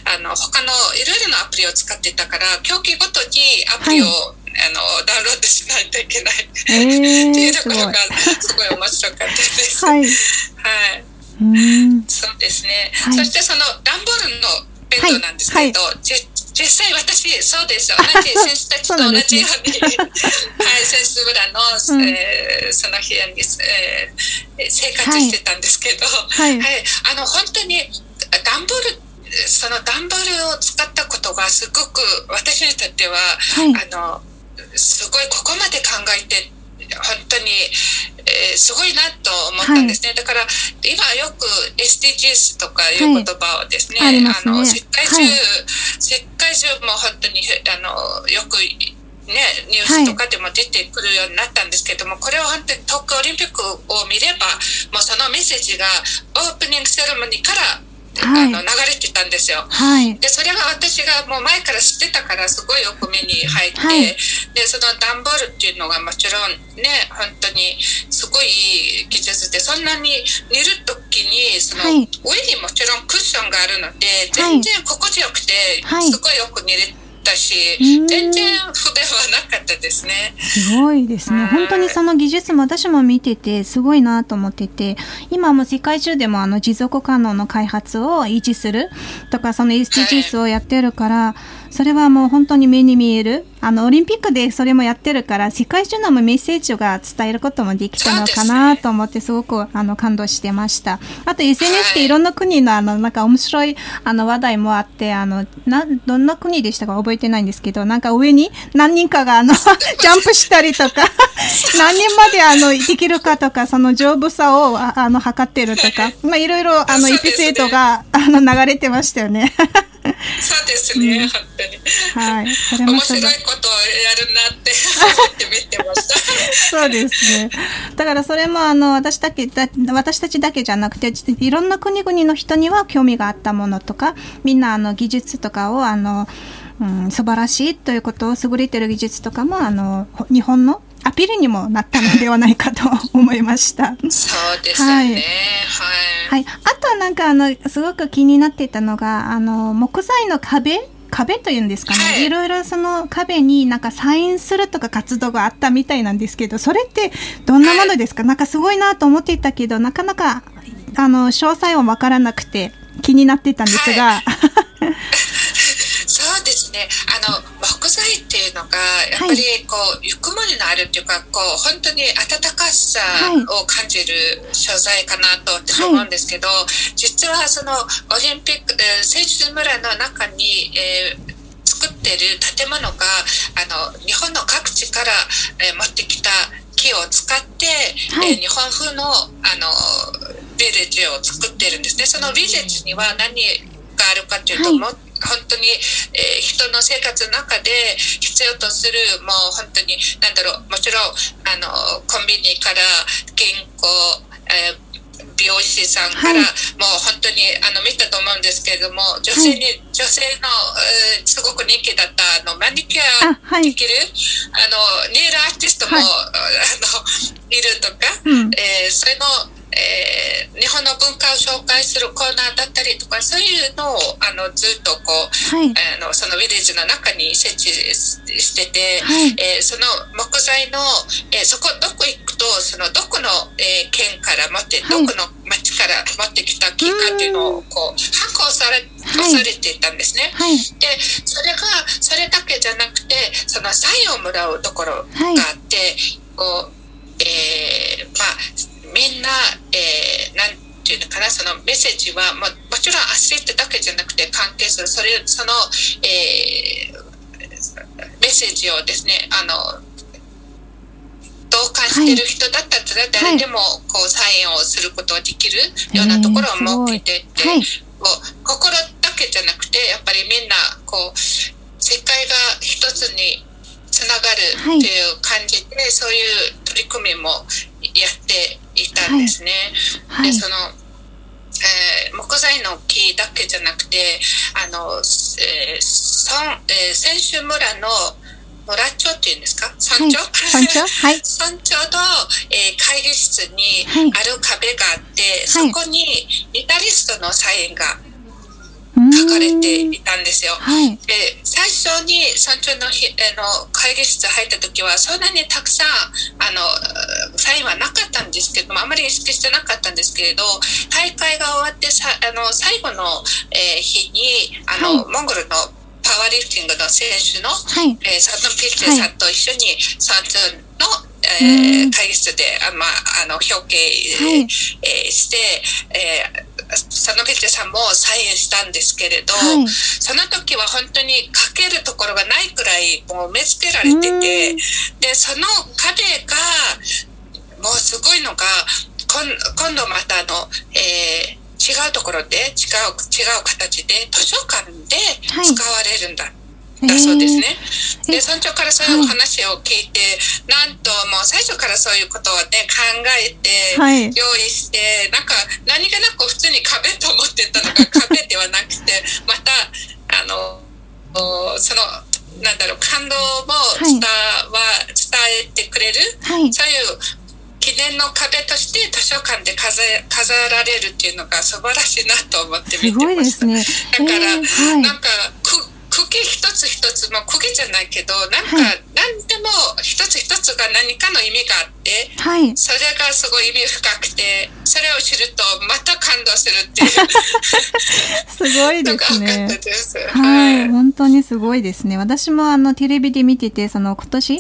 Speaker 2: あの他のいろいろなアプリを使ってたから競技ごとにアプリを、
Speaker 1: は
Speaker 2: あのダウンロードしないといけない、
Speaker 1: えー、
Speaker 2: っていう。ところがすごい面白かったです。
Speaker 1: はい。
Speaker 2: はい
Speaker 1: うん。
Speaker 2: そうですね、
Speaker 1: はい
Speaker 2: そしてその段ボールのベッドなんですけど、じ実際私そうです同じ選手たちと同じように はい選手村の、
Speaker 1: うん。
Speaker 2: えーその部屋に、えー生活してたんですけど、
Speaker 1: はい。
Speaker 2: あの本当に段ボールその段ボールを使ったことがすごく私にとっては、
Speaker 1: はい。
Speaker 2: あのすごいここまで考えて本当に、えーすごいなと思ったんですね、だから今よく SDGs とかいう言葉をですね、
Speaker 1: はい。あ
Speaker 2: の世界中、
Speaker 1: はい。
Speaker 2: 世界中も本当にあのよくね、ニュースとかでも出てくるようになったんですけども、これは本当に東京オリンピックを見ればもうそのメッセージがオープニングセレモニーから、
Speaker 1: はい。
Speaker 2: あの流れてたんですよ。
Speaker 1: はい。
Speaker 2: でそれが私がもう前から知ってたからすごいよく目に入って、
Speaker 1: はい。
Speaker 2: でその段ボールっていうのがもちろんね本当にすごい技術でそんなに寝る時にその、
Speaker 1: はい。
Speaker 2: 上にもちろんクッションがあるので全然心地よくて、
Speaker 1: はい。
Speaker 2: すごいよく寝れったし、全然不便はなかったですね。
Speaker 1: すごいですね。本当にその技術も私も見てて、すごいなと思ってて、今も世界中でもあの持続可能の開発を維持するとか、その SDGs をやってるから、はいそれはもう本当に目に見える。あの、オリンピックでそれもやってるから、世界中のメッセージが伝えることもできたのかなと思って、すごく、あの、感動してました。あと、SNS でいろんな国の、あの、なんか面白い、あの、話題もあって、あの、な、どんな国でしたか？覚えてないんですけど、なんか上に何人かが、あの、ジャンプしたりとか、何人まで、あの、できるかとか、その丈夫さを、あの、測ってるとか、まあ、いろいろ、あの、エピソードが、あの、流れてましたよね。
Speaker 2: そうですね、うん、本当に。はい。それも面白いことをやるなって思って見てました。
Speaker 1: そうですね。だからそれもあの私だけだ私たちだけじゃなくていろんな国々の人には興味があったものとかみんなあの技術とかをあの、うん、素晴らしいということを優れてる技術とかもあの日本のアピールにもなったのではないかと思いました。
Speaker 2: そうですね。はい。はい。
Speaker 1: はい、あとなんかあの、すごく気になっていたのが、あの、木材の壁？壁というんですかね、はい、いろいろその壁になんかサインするとか活動があったみたいなんですけど、それってどんなものですか、はい、なんかすごいなと思っていたけど、なかなか、あの、詳細はわからなくて気になっていたんですが。はい
Speaker 2: そうですね。あの、木材っていうのが、やっぱりこう、ゆくもりのあるっていうか、こう、本当に温かさを感じる所在かなと私は思うんですけど、はい、実はその、オリンピック、選手村の中に、えー作ってる建物があの日本の各地から、えー、持ってきた木を使って、はい、えー、日本風のあのビレッジを作ってるんですね。そのビレッジには何があるかというと、はい本当に、えー、人の生活の中で必要とするもう本当に何だろうもちろんあのコンビニから健康、えー美容師さんから、はい、もう本当にあの見たと思うんですけれども女性に、はい、女性の、えー、すごく人気だったあのマニキュアできるあ、はい、あのネイルアーティストも、あのいるとか、うん、えー、それのえー、日本の文化を紹介するコーナーだったりとかそういうのをあのずっとこう、はい、あのそのヴィレッジの中に設置してて、はい、えー、その木材の、えー、そこどこ行くとそのどこの、えー、県から持って、はい、どこの町から持ってきた木かっていうのをこう反抗されされていたんですね。でそれがそれだけじゃなくてそのサインをもらうところがあって、こうえー、まあみんな、えー、なんていうのかな、そのメッセージは、ももちろんアスリートだけじゃなくて関係する、それ、その、えー、メッセージをですね、あの、同感してる人だったら誰でもこうサインをすることができるようなところを設けてて、はい、こう心だけじゃなくてやっぱりみんなこう世界が一つにつながるっていう感じで、はい、そういう取り組みもやっていたんですね。はい、でそのえー、木材の木だけじゃなくてあの、えー村えー、選手村の村長っていうんですか？村長、
Speaker 1: はい、村長？はい。
Speaker 2: 村長の、えー、会議室にある壁があって、はい、そこにギタリストのサインが書かれていたんですよ。はい、で最初に山頂のひあの会議室入った時はそんなにたくさんあのサインはなかったんですけどもあまり意識してなかったんですけれど大会が終わってさあの最後の、えー、日にあの、はい、モンゴルのパワーリフティングの選手の、はい、えー、サトン・ピッチェさんと一緒に山頂の、えー、会議室であ、まあ、あの表敬、はい、えー、して、えー佐野哲さんもサインしたんですけれど、はい、その時は本当に書けるところがないくらいもう埋め付けられててでその壁がもうすごいのが今度またあの、えー、違うところで違う違う形で図書館で使われるんだ、はいだそうですね。で村長からそういうお話を聞いて、はい、なんともう最初からそういうことをね考えて、用意して、なんか何気なく普通に壁と思ってたのが 壁ではなくてまたあのそのなんだろう感動も伝わ、はい、伝えてくれる、はい、そういう記念の壁として図書館で飾飾られるっていうのが素晴らしいなと思って見てました。ね、だから、えー。はい、なんか茎一つ一つつ、まあ、釘じゃないけどなんか、はい、何でも一つ一つが何かの意味があって、
Speaker 1: はい、
Speaker 2: それがすごい意味深くてそれを知るとまた感動するっていう
Speaker 1: すごいですねはい、本当にすごいですね私もあのテレビで見ててその今年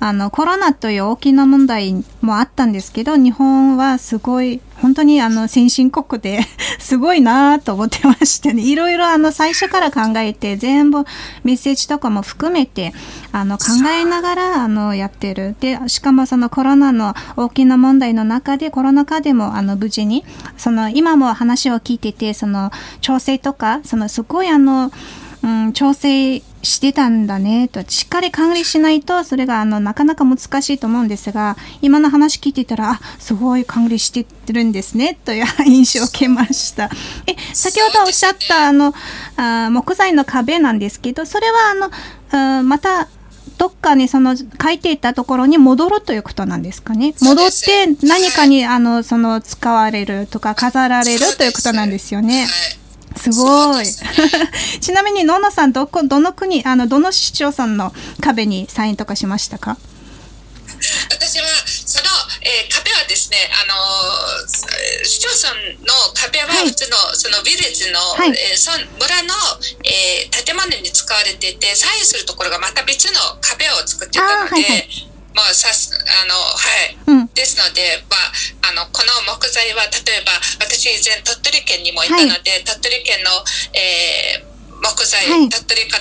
Speaker 1: あのコロナという大きな問題もあったんですけど日本はすごい本当にあの先進国で すごいなと思ってましてね。いろいろあの最初から考えて全部メッセージとかも含めてあの考えながらあのやってる。でしかもそのコロナの大きな問題の中でコロナ禍でもあの無事にその今も話を聞いててその調整とかそのすごいあのうん、調整してたんだねと、しっかり管理しないと、それがあのなかなか難しいと思うんですが、今の話聞いてたら、あ、すごい管理してるんですね、という印象を受けました。え、先ほどおっしゃったあの、あ木材の壁なんですけど、それはあの、あまた、どっかにその書いていたところに戻るということなんですかね？戻って何かにあのその使われるとか飾られるということなんですよね。すごい。ちなみに、ののさん、どこ、どの国、あの、どの市町村の壁にサインとかしましたか？
Speaker 2: 私は、その、えー、壁はですね、あのー、市町村の壁は普通の、はい、そのビレッジの、はい、えー、村の、えー、建物に使われていて、左右するところがまた別の壁を作ってたので、はいはいまあ、さすあのはい、うん、ですので、まあ、あのこの木材は例えば私以前鳥取県にもいたので、はい、鳥取県の、えー木材、はい、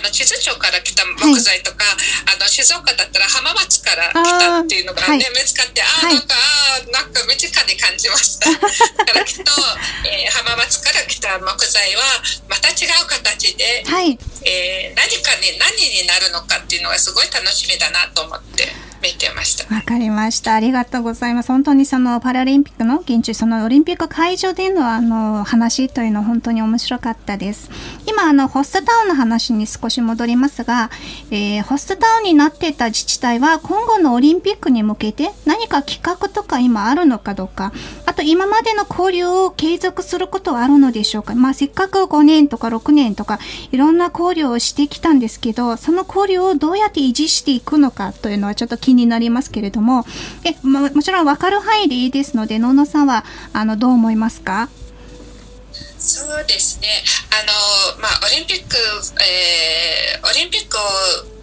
Speaker 2: の地図帳から来た木材とか、はい、あの静岡だったら浜松から来たっていうのがね、見つかってああ、なんかあなんか身近に感じました だからきっと、えー、浜松から来た木材はまた違う形で、はい、えー、何かに何になるのかっていうのがすごい楽しみだなと思って。見てました。
Speaker 1: わかりました。ありがとうございます。本当にそのパラリンピックの現地、そのオリンピック会場でのあの話というのは本当に面白かったです。今あのホストタウンの話に少し戻りますが、えー、ホストタウンになっていた自治体は今後のオリンピックに向けて何か企画とか今あるのかどうか、あと今までの交流を継続することはあるのでしょうか。まあせっかく5年とか6年とかいろんな交流をしてきたんですけど、その交流をどうやって維持していくのかというのはちょっと気になりますけれども、えももちろん分かる範囲でいいですので、野々さんはあのどう思いますか？
Speaker 2: そうですね。あの、まあ、オリンピック、えー、オリンピック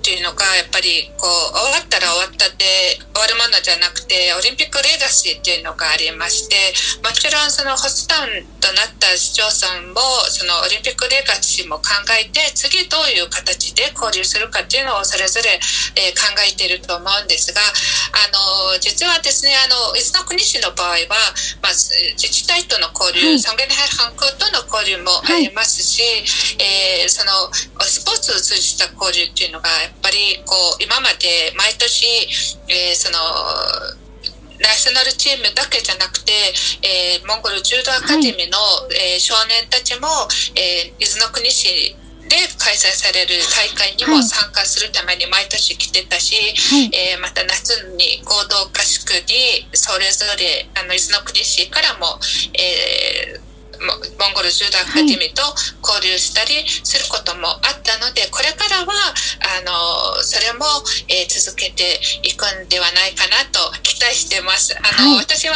Speaker 2: っていうのがやっぱりこう終わったら終わったで終わるものじゃなくてオリンピックレガシーっていうのがありましてもちろんそのホストタウンとなった市町村もそのオリンピックレガシーも考えて次どういう形で交流するかっていうのをそれぞれ、えー、考えていると思うんですがあの実はですねあの伊豆の国市の場合は、まあ、自治体との交流、はい、サンゲネハルハンクとの交流もありますし、はい、えー、そのスポーツを通じた交流っていうのがっぱりこう今まで毎年、えー、そのナショナルチームだけじゃなくて、えー、モンゴル柔道アカデミーの、はい、えー、少年たちも、えー、伊豆の国市で開催される大会にも参加するために毎年来てたし、はい、えー、また夏に合同合宿にそれぞれあの伊豆の国市からも、えーモンゴル柔道アカデミーと交流したりすることもあったので、これからはあのそれも、えー、続けていくんではないかなと期待してます。あの、はい、私は、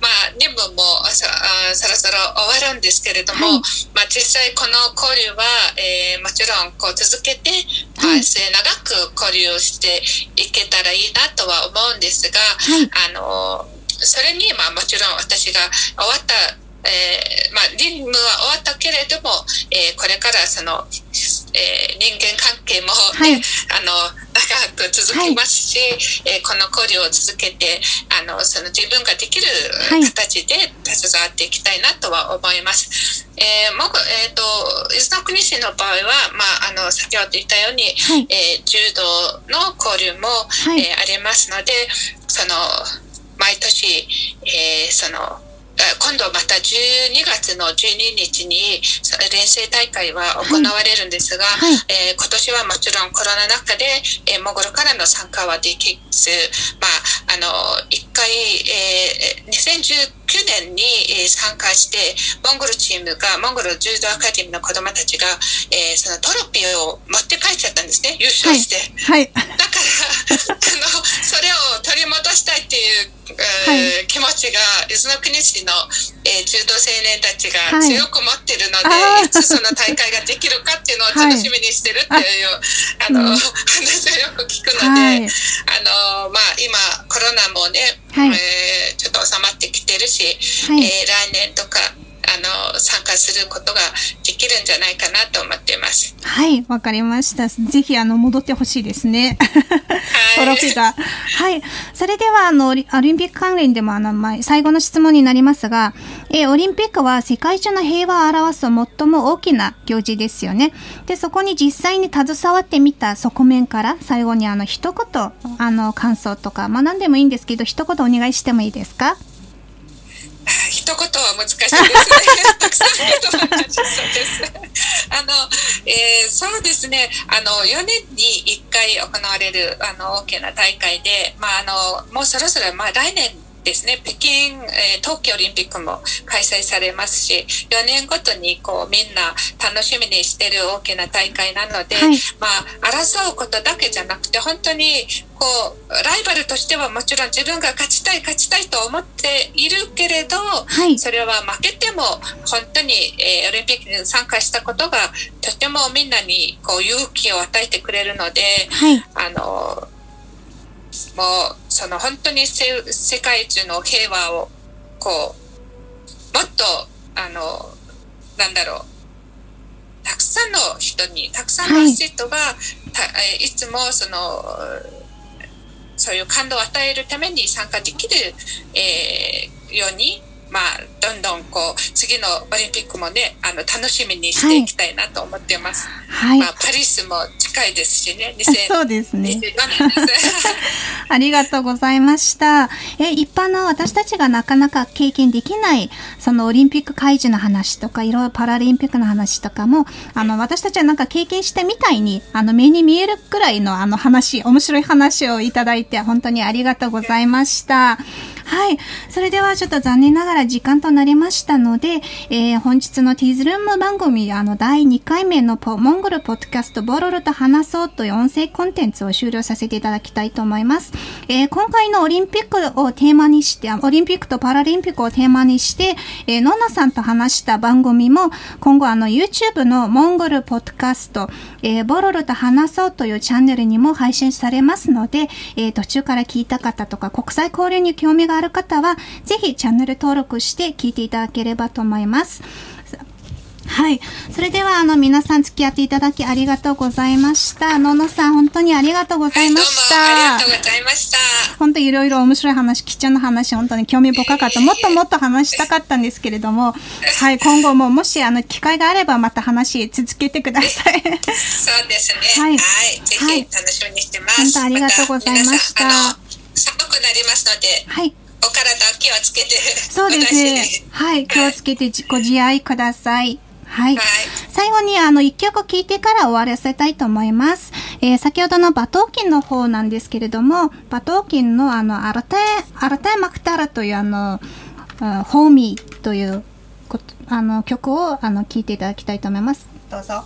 Speaker 2: まあ、任務もそそろそろ終わるんですけれども、はい、まあ、実際この交流は、えー、もちろんこう続けて、はい、末長く交流をしていけたらいいなとは思うんですが、あのそれに、まあ、もちろん私が終わったえー、まあ、任務は終わったけれども、えー、これからその、えー、人間関係も、ね、はい、あの長く続きますし、はい、えこの交流を続けてあのその自分ができる形で携わっていきたいなとは思います。えーもえーと、伊豆の国市の場合は、まあ、あの先ほど言ったように、はい、えー、柔道の交流も、はい、えー、ありますのでその毎年、えー、その今度また12月の12日に連成大会は行われるんですが、はい。はい、えー、今年はもちろんコロナ禍で、えー、モンゴルからの参加はできず、まあ、あの1回、えー、2019年に参加してモンゴルチームがモンゴル柔道アカデミーの子どもたちが、えー、そのトロフィーを持って帰っちゃったんんですね優勝して、
Speaker 1: はい、
Speaker 2: だからあのそれを取り戻したいっていうはい、気持ちが伊豆の国市の、えー、中道青年たちが強く持ってるので、はい、いつその大会ができるかっていうのを楽しみにしてるっていう、あの、うん、話をよく聞くので、はい、あのまあ、今コロナもね、はい、えー、ちょっと収まってきてるし、はい、えー、来年とかあの参加することができるんじゃないかなと思っています。
Speaker 1: はい、わかりました。ぜひあの戻ってほしいですね。トロフィーが。はい。それではあのオリンピック関連でもあの、まあ、最後の質問になりますが、えー、オリンピックは世界中の平和を表す最も大きな行事ですよね。で、そこに実際に携わってみた側面から最後にあの一言あの感想とか、まあ何でもいいんですけど、一言お願いしてもいいですか？
Speaker 2: 一言は難しいですね。たくさんの言葉がそうです。あの、えー、そうですね。あの、4年に1回行われる、あの、大きな大会で、まあ、あの、もうそろそろ、まあ、来年ですね、北京、えー、冬季オリンピックも開催されますし、4年ごとにこうみんな楽しみにしてる大きな大会なので、はい、まあ、争うことだけじゃなくて、本当にこう、ライバルとしてはもちろん自分が勝ちたい、勝ちたいと思っているけれど、はい、それは負けても本当に、えー、オリンピックに参加したことがとてもみんなにこう勇気を与えてくれるので、はい、あの、もうその本当に世界中の平和をこうもっとあのなんだろう。たくさんの人にたくさんの人が、はい、いつもそのそういう感動を与えるために参加できる、えー、ようにまあ、どんどんこう次のオリンピックもねあの楽しみにしていきたいなと思ってます。はい、まあ、パリスも近いですしね。
Speaker 1: そうですね。ありがとうございました。え一般の私たちがなかなか経験できないそのオリンピック会場の話とかいろいろパラリンピックの話とかもあの私たちはなんか経験してみたいにあの目に見えるくらいのあの話面白い話をいただいて本当にありがとうございました。はい。それではちょっと残念ながら時間となりましたので、えー、本日のティーズルーム番組、あの、第2回目のポモンゴルポッドキャスト、ボロロと話そうという音声コンテンツを終了させていただきたいと思います。えー、今回のオリンピックをテーマにして、オリンピックとパラリンピックをテーマにして、えー、ノナさんと話した番組も、今後あの、YouTube のモンゴルポッドキャスト、えー、ボロロと話そうというチャンネルにも配信されますので、えー、途中から聞いた方とか、国際交流に興味がある方は、ぜひチャンネル登録して聞いていただければと思います。はい。それでは、あの、皆さん付き合っていただきありがとうございました。ののさん、本当にありがとうございました。はい、
Speaker 2: ありがとうございました。
Speaker 1: 本当いろいろ面白い話、貴重な話、本当に興味深かった。もっともっと話したかったんですけれども、はい、今後ももし、あの、機会があれば、また話続けてください。
Speaker 2: そうですね。はい。はい、ぜひ楽しみにしてます。
Speaker 1: 本当ありがとうございました。
Speaker 2: ま、寒くなりますので、はい。お体気をつけて。
Speaker 1: そうですね。はい、気をつけてご自愛ください。はい。はい、最後にあの一曲聴いてから終わらせたいと思います。えー、先ほどのバトーキンの方なんですけれども、バトーキンのあの、アルテ、アルテマクタラというあの、ホーミーというあの曲をあの聴いていただきたいと思います。どうぞ。